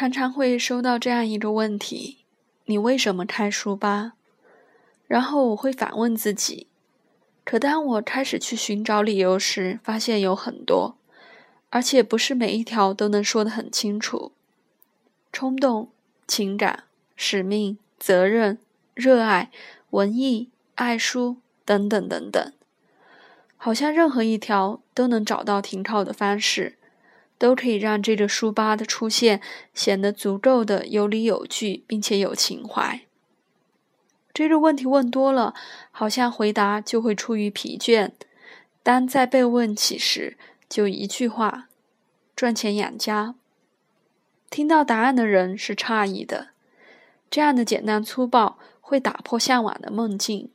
常常会收到这样一个问题：你为什么开书吧？然后我会反问自己。可当我开始去寻找理由时，发现有很多，而且不是每一条都能说得很清楚。冲动、情感、使命、责任、热爱、文艺、爱书等等等等，好像任何一条都能找到停靠的方式。都可以让这个书吧的出现显得足够的有理有据，并且有情怀。这个问题问多了，好像回答就会出于疲倦。当再被问起时，就一句话：赚钱养家。听到答案的人是诧异的，这样的简单粗暴会打破向往的梦境。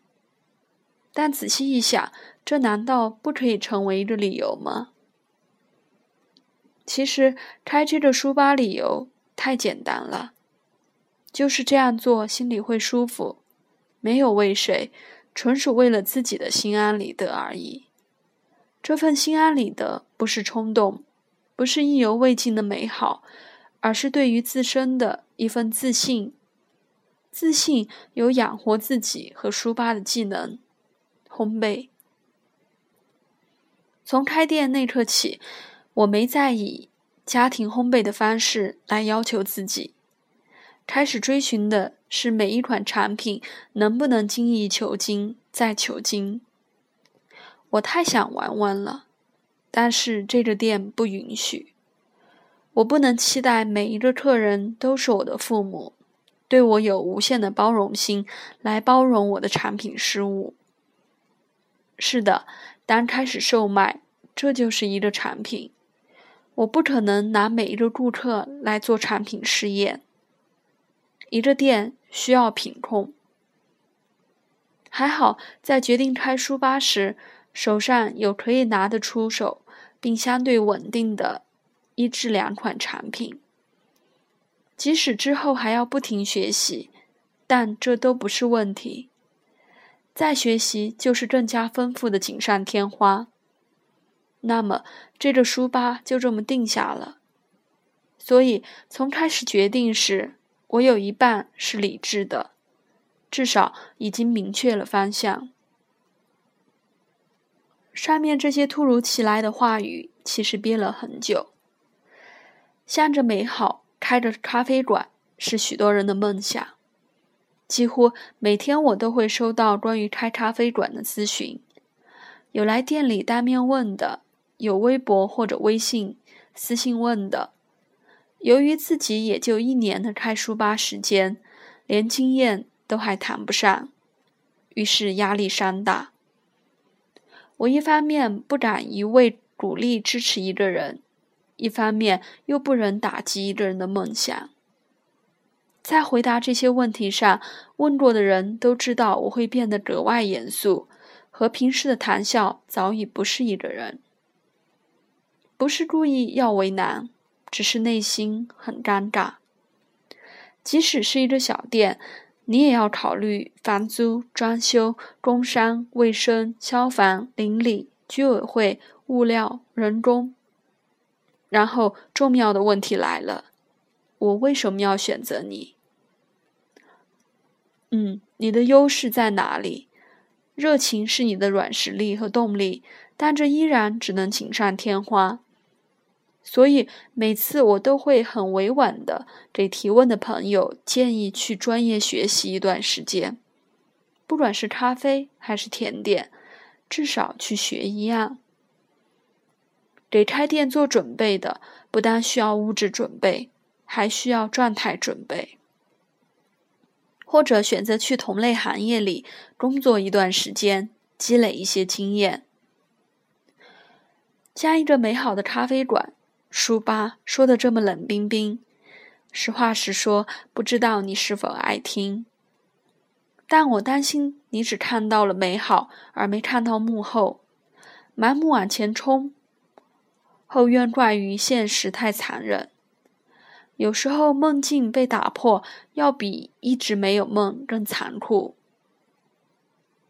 但仔细一想，这难道不可以成为一个理由吗？其实开这个书吧理由太简单了，就是这样做心里会舒服，没有为谁，纯属为了自己的心安理得而已。这份心安理得不是冲动，不是意犹未尽的美好，而是对于自身的一份自信。自信有养活自己和书吧的技能，烘焙。从开店那刻起。我没再以家庭烘焙的方式来要求自己，开始追寻的是每一款产品能不能精益求精再求精。我太想玩玩了，但是这个店不允许。我不能期待每一个客人都是我的父母，对我有无限的包容心来包容我的产品失误。是的，当开始售卖，这就是一个产品。我不可能拿每一个顾客来做产品试验。一个店需要品控。还好，在决定开书吧时，手上有可以拿得出手并相对稳定的一至两款产品。即使之后还要不停学习，但这都不是问题。再学习就是更加丰富的锦上添花。那么，这个书吧就这么定下了。所以，从开始决定时，我有一半是理智的，至少已经明确了方向。上面这些突如其来的话语，其实憋了很久。向着美好，开着咖啡馆，是许多人的梦想。几乎每天，我都会收到关于开咖啡馆的咨询，有来店里当面问的。有微博或者微信私信问的，由于自己也就一年的开书吧时间，连经验都还谈不上，于是压力山大。我一方面不敢一味鼓励支持一个人，一方面又不忍打击一个人的梦想。在回答这些问题上，问过的人都知道我会变得格外严肃，和平时的谈笑早已不是一个人。不是故意要为难，只是内心很尴尬。即使是一个小店，你也要考虑房租、装修、工商、卫生、消防、邻里、居委会、物料、人工。然后重要的问题来了：我为什么要选择你？嗯，你的优势在哪里？热情是你的软实力和动力，但这依然只能锦上添花。所以每次我都会很委婉的给提问的朋友建议去专业学习一段时间，不管是咖啡还是甜点，至少去学一样。给开店做准备的，不但需要物质准备，还需要状态准备，或者选择去同类行业里工作一段时间，积累一些经验。加一个美好的咖啡馆。书吧说的这么冷冰冰，实话实说，不知道你是否爱听。但我担心你只看到了美好，而没看到幕后。盲目往前冲，后怨怪于现实太残忍。有时候梦境被打破，要比一直没有梦更残酷。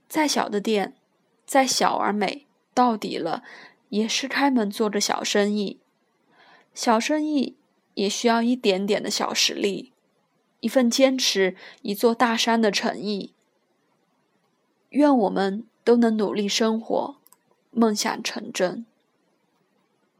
再小的店，再小而美，到底了，也是开门做着小生意。小生意也需要一点点的小实力，一份坚持，一座大山的诚意。愿我们都能努力生活，梦想成真。